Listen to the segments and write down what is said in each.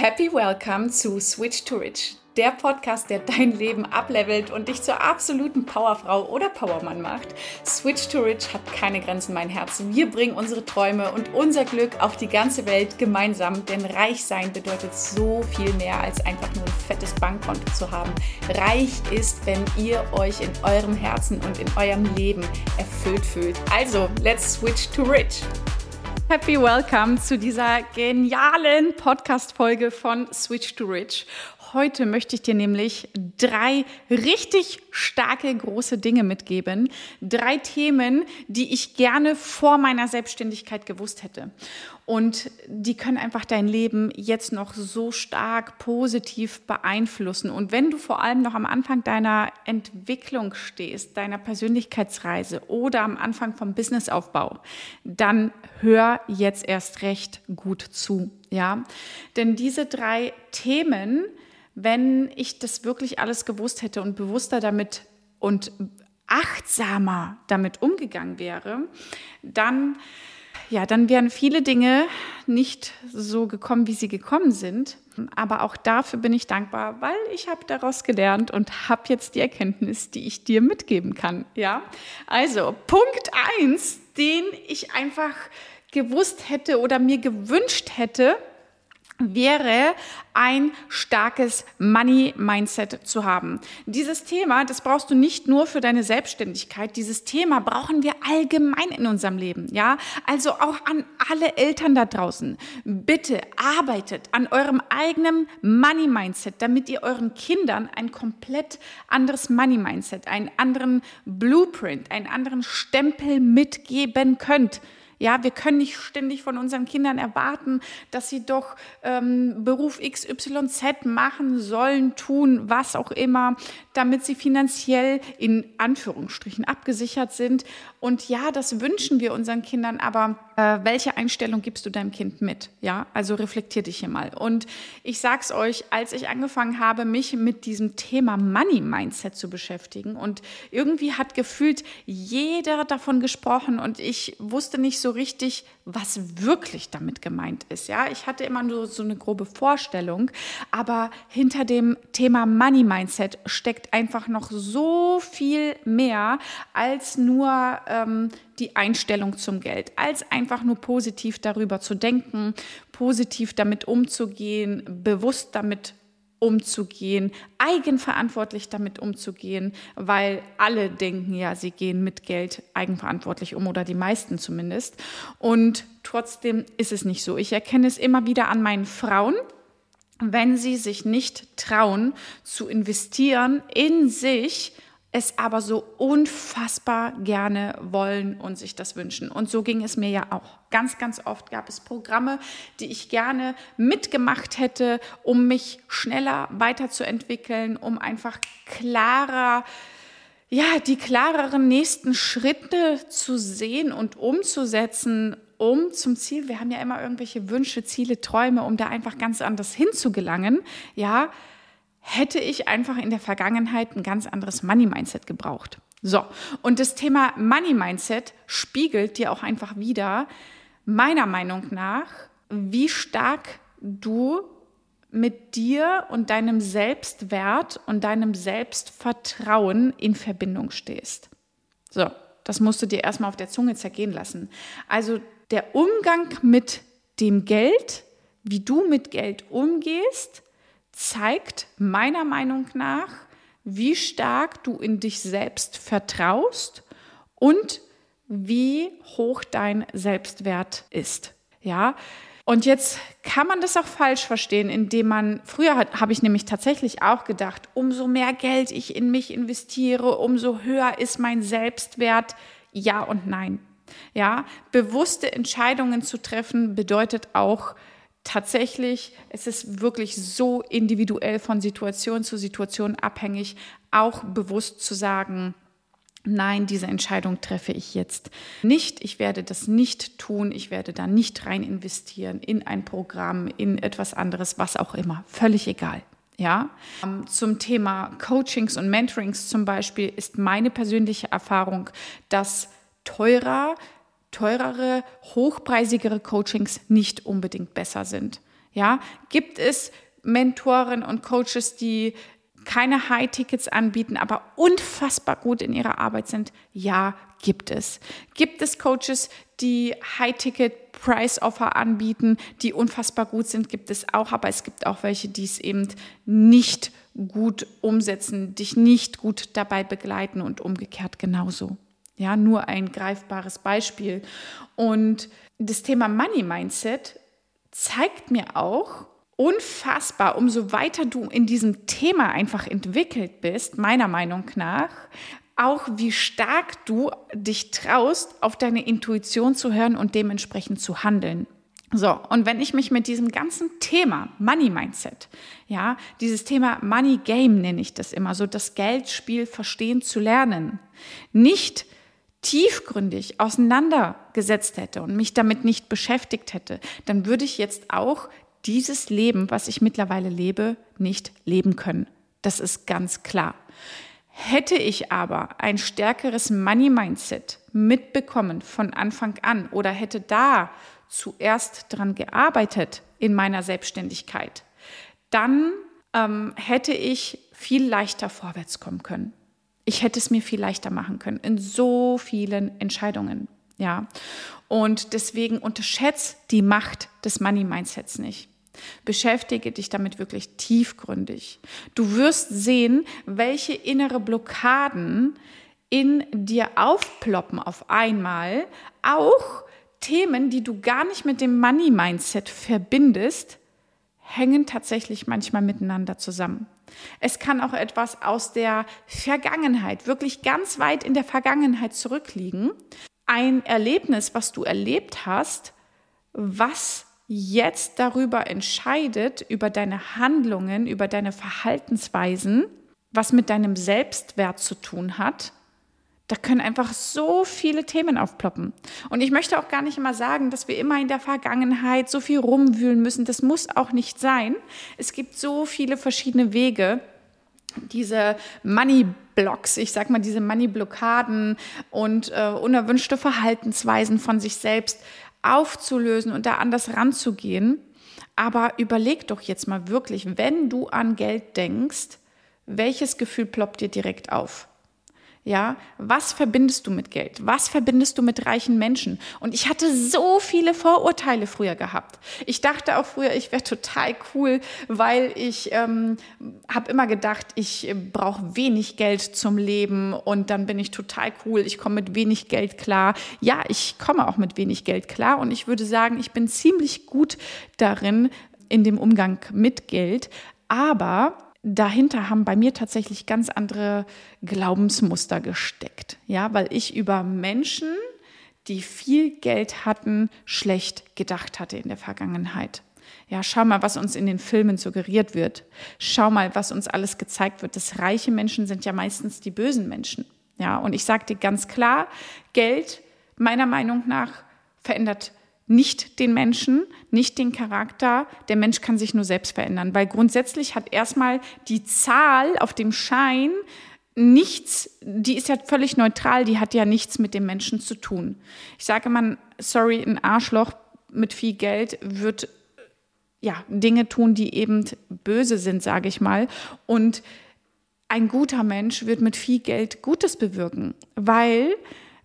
Happy Welcome zu Switch to Rich, der Podcast, der dein Leben ablevelt und dich zur absoluten Powerfrau oder Powermann macht. Switch to Rich hat keine Grenzen, mein Herz. Wir bringen unsere Träume und unser Glück auf die ganze Welt gemeinsam, denn reich sein bedeutet so viel mehr als einfach nur ein fettes Bankkonto zu haben. Reich ist, wenn ihr euch in eurem Herzen und in eurem Leben erfüllt fühlt. Also, let's switch to rich. Happy Welcome zu dieser genialen Podcast-Folge von Switch to Rich. Heute möchte ich dir nämlich drei richtig starke große Dinge mitgeben. Drei Themen, die ich gerne vor meiner Selbstständigkeit gewusst hätte. Und die können einfach dein Leben jetzt noch so stark positiv beeinflussen. Und wenn du vor allem noch am Anfang deiner Entwicklung stehst, deiner Persönlichkeitsreise oder am Anfang vom Businessaufbau, dann hör jetzt erst recht gut zu. Ja, denn diese drei Themen, wenn ich das wirklich alles gewusst hätte und bewusster damit und achtsamer damit umgegangen wäre, dann ja, dann wären viele Dinge nicht so gekommen, wie sie gekommen sind. Aber auch dafür bin ich dankbar, weil ich habe daraus gelernt und habe jetzt die Erkenntnis, die ich dir mitgeben kann. Ja, also Punkt eins, den ich einfach gewusst hätte oder mir gewünscht hätte, wäre ein starkes Money-Mindset zu haben. Dieses Thema, das brauchst du nicht nur für deine Selbstständigkeit, dieses Thema brauchen wir allgemein in unserem Leben, ja? Also auch an alle Eltern da draußen. Bitte arbeitet an eurem eigenen Money-Mindset, damit ihr euren Kindern ein komplett anderes Money-Mindset, einen anderen Blueprint, einen anderen Stempel mitgeben könnt. Ja, wir können nicht ständig von unseren Kindern erwarten, dass sie doch ähm, Beruf XYZ machen sollen, tun, was auch immer, damit sie finanziell in Anführungsstrichen abgesichert sind. Und ja, das wünschen wir unseren Kindern, aber äh, welche Einstellung gibst du deinem Kind mit? Ja, also reflektier dich hier mal. Und ich sag's euch, als ich angefangen habe, mich mit diesem Thema Money Mindset zu beschäftigen und irgendwie hat gefühlt jeder davon gesprochen und ich wusste nicht so richtig, was wirklich damit gemeint ist. Ja, ich hatte immer nur so eine grobe Vorstellung, aber hinter dem Thema Money Mindset steckt einfach noch so viel mehr als nur ähm, die Einstellung zum Geld, als einfach nur positiv darüber zu denken, positiv damit umzugehen, bewusst damit umzugehen, eigenverantwortlich damit umzugehen, weil alle denken ja, sie gehen mit Geld eigenverantwortlich um oder die meisten zumindest. Und trotzdem ist es nicht so. Ich erkenne es immer wieder an meinen Frauen, wenn sie sich nicht trauen zu investieren in sich, es aber so unfassbar gerne wollen und sich das wünschen. Und so ging es mir ja auch. Ganz, ganz oft gab es Programme, die ich gerne mitgemacht hätte, um mich schneller weiterzuentwickeln, um einfach klarer, ja, die klareren nächsten Schritte zu sehen und umzusetzen, um zum Ziel, wir haben ja immer irgendwelche Wünsche, Ziele, Träume, um da einfach ganz anders hinzugelangen, ja, hätte ich einfach in der Vergangenheit ein ganz anderes Money-Mindset gebraucht. So, und das Thema Money-Mindset spiegelt dir auch einfach wieder, meiner Meinung nach, wie stark du mit dir und deinem Selbstwert und deinem Selbstvertrauen in Verbindung stehst. So, das musst du dir erstmal auf der Zunge zergehen lassen. Also der Umgang mit dem Geld, wie du mit Geld umgehst, zeigt meiner Meinung nach, wie stark du in dich selbst vertraust und wie hoch dein Selbstwert ist. Ja, und jetzt kann man das auch falsch verstehen, indem man, früher habe ich nämlich tatsächlich auch gedacht, umso mehr Geld ich in mich investiere, umso höher ist mein Selbstwert. Ja und nein. Ja, bewusste Entscheidungen zu treffen bedeutet auch, tatsächlich, es ist wirklich so individuell von Situation zu Situation abhängig, auch bewusst zu sagen, nein, diese Entscheidung treffe ich jetzt nicht. Ich werde das nicht tun. Ich werde da nicht rein investieren in ein Programm, in etwas anderes, was auch immer. Völlig egal. Ja, ähm, zum Thema Coachings und Mentorings zum Beispiel ist meine persönliche Erfahrung, dass teurer teurere, hochpreisigere Coachings nicht unbedingt besser sind. Ja, gibt es Mentoren und Coaches, die keine High-Tickets anbieten, aber unfassbar gut in ihrer Arbeit sind? Ja, gibt es. Gibt es Coaches, die High-Ticket-Price-Offer anbieten, die unfassbar gut sind? Gibt es auch, aber es gibt auch welche, die es eben nicht gut umsetzen, dich nicht gut dabei begleiten und umgekehrt genauso. Ja, nur ein greifbares Beispiel. Und das Thema Money Mindset zeigt mir auch, unfassbar, umso weiter du in diesem Thema einfach entwickelt bist, meiner Meinung nach, auch wie stark du dich traust, auf deine Intuition zu hören und dementsprechend zu handeln. So, und wenn ich mich mit diesem ganzen Thema Money Mindset, ja, dieses Thema Money Game nenne ich das immer, so das Geldspiel verstehen zu lernen, nicht tiefgründig auseinandergesetzt hätte und mich damit nicht beschäftigt hätte, dann würde ich jetzt auch dieses Leben, was ich mittlerweile lebe, nicht leben können. Das ist ganz klar. Hätte ich aber ein stärkeres Money-Mindset mitbekommen von Anfang an oder hätte da zuerst dran gearbeitet in meiner Selbstständigkeit, dann ähm, hätte ich viel leichter vorwärts kommen können. Ich hätte es mir viel leichter machen können in so vielen Entscheidungen. Ja. Und deswegen unterschätzt die Macht des Money Mindsets nicht. Beschäftige dich damit wirklich tiefgründig. Du wirst sehen, welche innere Blockaden in dir aufploppen auf einmal. Auch Themen, die du gar nicht mit dem Money Mindset verbindest, hängen tatsächlich manchmal miteinander zusammen. Es kann auch etwas aus der Vergangenheit, wirklich ganz weit in der Vergangenheit zurückliegen. Ein Erlebnis, was du erlebt hast, was jetzt darüber entscheidet, über deine Handlungen, über deine Verhaltensweisen, was mit deinem Selbstwert zu tun hat, da können einfach so viele Themen aufploppen. Und ich möchte auch gar nicht immer sagen, dass wir immer in der Vergangenheit so viel rumwühlen müssen. Das muss auch nicht sein. Es gibt so viele verschiedene Wege, diese Money Blocks, ich sag mal diese Money Blockaden und äh, unerwünschte Verhaltensweisen von sich selbst aufzulösen und da anders ranzugehen. Aber überleg doch jetzt mal wirklich, wenn du an Geld denkst, welches Gefühl ploppt dir direkt auf? Ja, was verbindest du mit Geld? Was verbindest du mit reichen Menschen? Und ich hatte so viele Vorurteile früher gehabt. Ich dachte auch früher, ich wäre total cool, weil ich ähm, habe immer gedacht, ich brauche wenig Geld zum Leben und dann bin ich total cool. Ich komme mit wenig Geld klar. Ja, ich komme auch mit wenig Geld klar und ich würde sagen, ich bin ziemlich gut darin in dem Umgang mit Geld. Aber dahinter haben bei mir tatsächlich ganz andere Glaubensmuster gesteckt. Ja, weil ich über Menschen, die viel Geld hatten, schlecht gedacht hatte in der Vergangenheit. Ja, schau mal, was uns in den Filmen suggeriert wird. Schau mal, was uns alles gezeigt wird. Das reiche Menschen sind ja meistens die bösen Menschen. Ja, und ich dir ganz klar, Geld meiner Meinung nach verändert nicht den Menschen, nicht den Charakter. Der Mensch kann sich nur selbst verändern, weil grundsätzlich hat erstmal die Zahl auf dem Schein nichts, die ist ja völlig neutral, die hat ja nichts mit dem Menschen zu tun. Ich sage mal, sorry, ein Arschloch mit viel Geld wird ja Dinge tun, die eben böse sind, sage ich mal. Und ein guter Mensch wird mit viel Geld Gutes bewirken, weil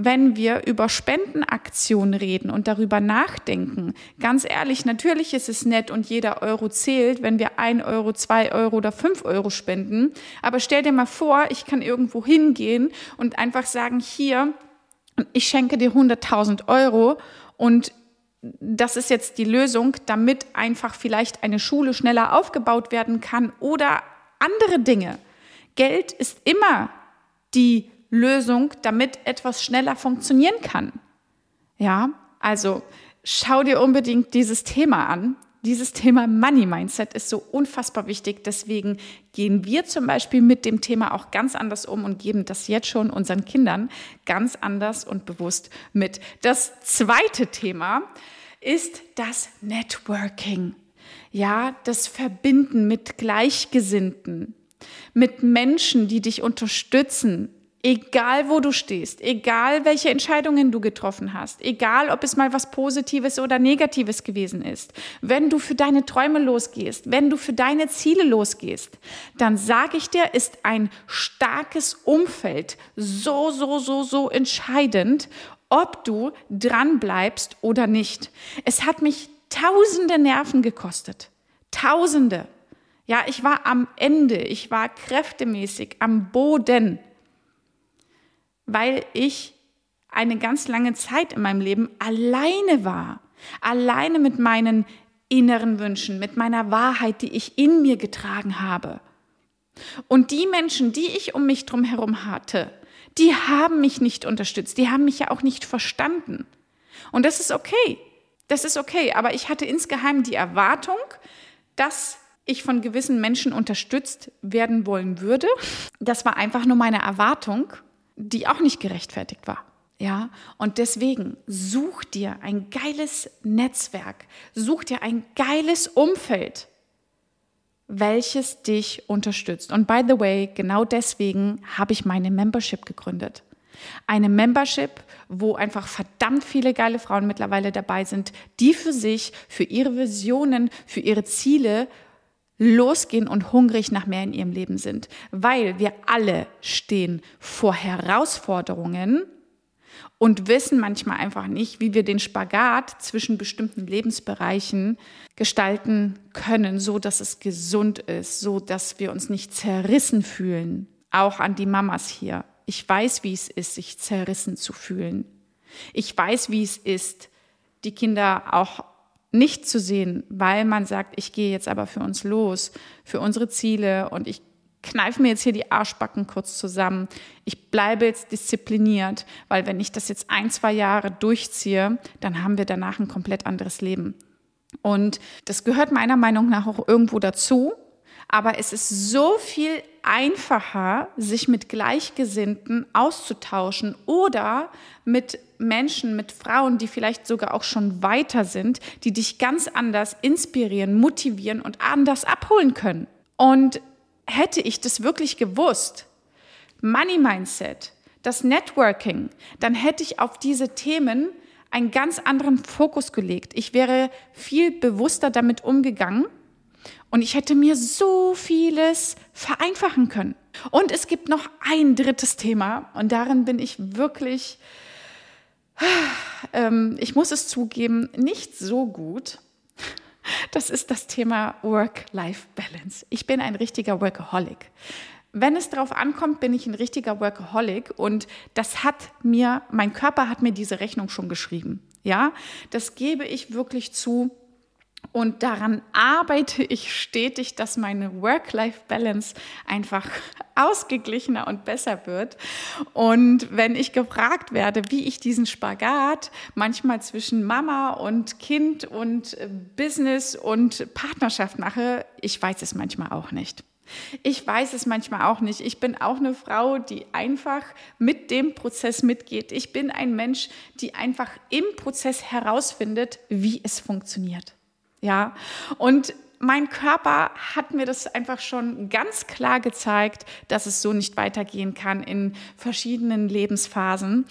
wenn wir über Spendenaktionen reden und darüber nachdenken. Ganz ehrlich, natürlich ist es nett und jeder Euro zählt, wenn wir ein Euro, zwei Euro oder fünf Euro spenden. Aber stell dir mal vor, ich kann irgendwo hingehen und einfach sagen, hier, ich schenke dir 100.000 Euro und das ist jetzt die Lösung, damit einfach vielleicht eine Schule schneller aufgebaut werden kann oder andere Dinge. Geld ist immer die Lösung, damit etwas schneller funktionieren kann. Ja, also schau dir unbedingt dieses Thema an. Dieses Thema Money Mindset ist so unfassbar wichtig. Deswegen gehen wir zum Beispiel mit dem Thema auch ganz anders um und geben das jetzt schon unseren Kindern ganz anders und bewusst mit. Das zweite Thema ist das Networking. Ja, das Verbinden mit Gleichgesinnten, mit Menschen, die dich unterstützen, Egal wo du stehst, egal welche Entscheidungen du getroffen hast, egal ob es mal was Positives oder Negatives gewesen ist, wenn du für deine Träume losgehst, wenn du für deine Ziele losgehst, dann sage ich dir, ist ein starkes Umfeld so, so, so, so entscheidend, ob du dran bleibst oder nicht. Es hat mich tausende Nerven gekostet. Tausende. Ja, ich war am Ende, ich war kräftemäßig am Boden weil ich eine ganz lange Zeit in meinem Leben alleine war. Alleine mit meinen inneren Wünschen, mit meiner Wahrheit, die ich in mir getragen habe. Und die Menschen, die ich um mich drum herum hatte, die haben mich nicht unterstützt, die haben mich ja auch nicht verstanden. Und das ist okay. Das ist okay, aber ich hatte insgeheim die Erwartung, dass ich von gewissen Menschen unterstützt werden wollen würde. Das war einfach nur meine Erwartung die auch nicht gerechtfertigt war. Ja, und deswegen such dir ein geiles Netzwerk, such dir ein geiles Umfeld, welches dich unterstützt. Und by the way, genau deswegen habe ich meine Membership gegründet. Eine Membership, wo einfach verdammt viele geile Frauen mittlerweile dabei sind, die für sich, für ihre Visionen, für ihre Ziele losgehen und hungrig nach mehr in ihrem Leben sind, weil wir alle stehen vor Herausforderungen und wissen manchmal einfach nicht, wie wir den Spagat zwischen bestimmten Lebensbereichen gestalten können, so dass es gesund ist, so dass wir uns nicht zerrissen fühlen. Auch an die Mamas hier. Ich weiß, wie es ist, sich zerrissen zu fühlen. Ich weiß, wie es ist, die Kinder auch nicht zu sehen, weil man sagt, ich gehe jetzt aber für uns los, für unsere Ziele und ich kneife mir jetzt hier die Arschbacken kurz zusammen. Ich bleibe jetzt diszipliniert, weil wenn ich das jetzt ein, zwei Jahre durchziehe, dann haben wir danach ein komplett anderes Leben. Und das gehört meiner Meinung nach auch irgendwo dazu. Aber es ist so viel einfacher, sich mit Gleichgesinnten auszutauschen oder mit Menschen, mit Frauen, die vielleicht sogar auch schon weiter sind, die dich ganz anders inspirieren, motivieren und anders abholen können. Und hätte ich das wirklich gewusst, Money Mindset, das Networking, dann hätte ich auf diese Themen einen ganz anderen Fokus gelegt. Ich wäre viel bewusster damit umgegangen und ich hätte mir so vieles vereinfachen können. Und es gibt noch ein drittes Thema und darin bin ich wirklich, ähm, ich muss es zugeben, nicht so gut. Das ist das Thema Work-Life-Balance. Ich bin ein richtiger Workaholic. Wenn es darauf ankommt, bin ich ein richtiger Workaholic und das hat mir, mein Körper hat mir diese Rechnung schon geschrieben. Ja, das gebe ich wirklich zu. Und daran arbeite ich stetig, dass meine Work-Life-Balance einfach ausgeglichener und besser wird. Und wenn ich gefragt werde, wie ich diesen Spagat manchmal zwischen Mama und Kind und äh, Business und Partnerschaft mache, ich weiß es manchmal auch nicht. Ich weiß es manchmal auch nicht. Ich bin auch eine Frau, die einfach mit dem Prozess mitgeht. Ich bin ein Mensch, die einfach im Prozess herausfindet, wie es funktioniert. Ja, und mein Körper hat mir das einfach schon ganz klar gezeigt, dass es so nicht weitergehen kann in verschiedenen Lebensphasen.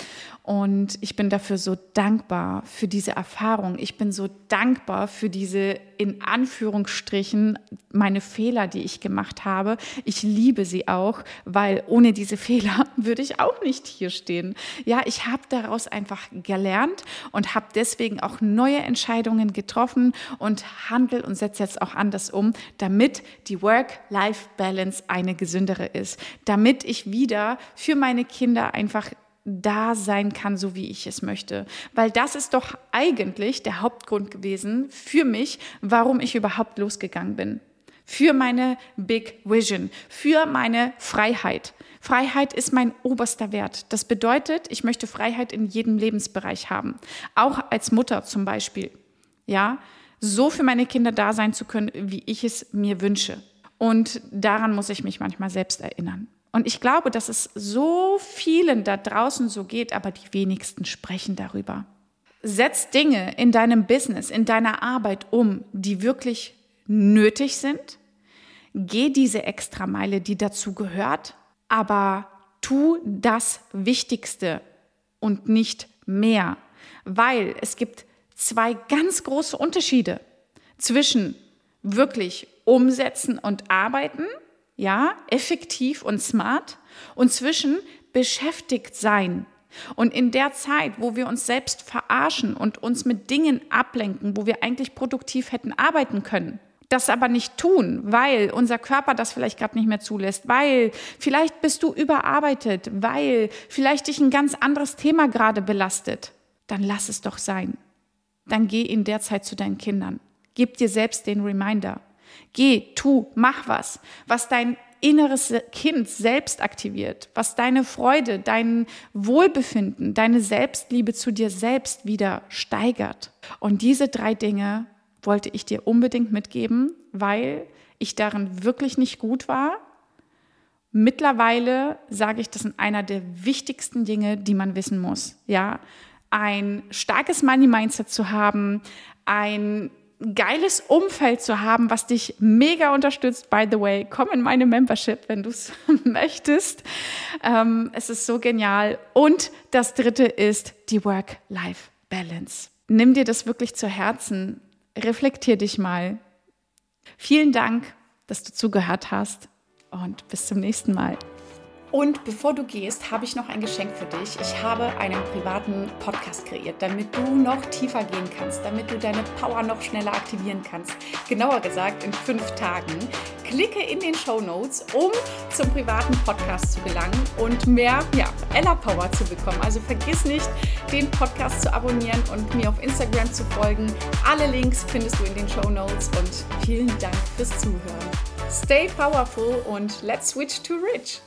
Und ich bin dafür so dankbar für diese Erfahrung. Ich bin so dankbar für diese in Anführungsstrichen meine Fehler, die ich gemacht habe. Ich liebe sie auch, weil ohne diese Fehler würde ich auch nicht hier stehen. Ja, ich habe daraus einfach gelernt und habe deswegen auch neue Entscheidungen getroffen und handle und setze jetzt auch anders um, damit die Work-Life-Balance eine gesündere ist, damit ich wieder für meine Kinder einfach da sein kann, so wie ich es möchte. Weil das ist doch eigentlich der Hauptgrund gewesen für mich, warum ich überhaupt losgegangen bin. Für meine Big Vision, für meine Freiheit. Freiheit ist mein oberster Wert. Das bedeutet, ich möchte Freiheit in jedem Lebensbereich haben. Auch als Mutter zum Beispiel. Ja, so für meine Kinder da sein zu können, wie ich es mir wünsche. Und daran muss ich mich manchmal selbst erinnern. Und ich glaube, dass es so vielen da draußen so geht, aber die wenigsten sprechen darüber. Setz Dinge in deinem Business, in deiner Arbeit um, die wirklich nötig sind. Geh diese Extrameile, die dazu gehört, aber tu das Wichtigste und nicht mehr, weil es gibt zwei ganz große Unterschiede zwischen wirklich umsetzen und arbeiten, ja, effektiv und smart und zwischen beschäftigt sein. Und in der Zeit, wo wir uns selbst verarschen und uns mit Dingen ablenken, wo wir eigentlich produktiv hätten arbeiten können, das aber nicht tun, weil unser Körper das vielleicht gerade nicht mehr zulässt, weil vielleicht bist du überarbeitet, weil vielleicht dich ein ganz anderes Thema gerade belastet, dann lass es doch sein. Dann geh in der Zeit zu deinen Kindern. Gib dir selbst den Reminder. Geh, tu, mach was, was dein inneres Kind selbst aktiviert, was deine Freude, dein Wohlbefinden, deine Selbstliebe zu dir selbst wieder steigert. Und diese drei Dinge wollte ich dir unbedingt mitgeben, weil ich darin wirklich nicht gut war. Mittlerweile sage ich, das sind einer der wichtigsten Dinge, die man wissen muss. Ja, ein starkes Money Mindset zu haben, ein geiles Umfeld zu haben, was dich mega unterstützt. By the way, komm in meine Membership, wenn du es möchtest. Ähm, es ist so genial. Und das dritte ist die Work-Life-Balance. Nimm dir das wirklich zu Herzen. Reflektier dich mal. Vielen Dank, dass du zugehört hast und bis zum nächsten Mal. Und bevor du gehst, habe ich noch ein Geschenk für dich. Ich habe einen privaten Podcast kreiert, damit du noch tiefer gehen kannst, damit du deine Power noch schneller aktivieren kannst. Genauer gesagt in fünf Tagen. Klicke in den Show Notes, um zum privaten Podcast zu gelangen und mehr ja, Ella Power zu bekommen. Also vergiss nicht, den Podcast zu abonnieren und mir auf Instagram zu folgen. Alle Links findest du in den Show Notes und vielen Dank fürs Zuhören. Stay powerful und let's switch to rich.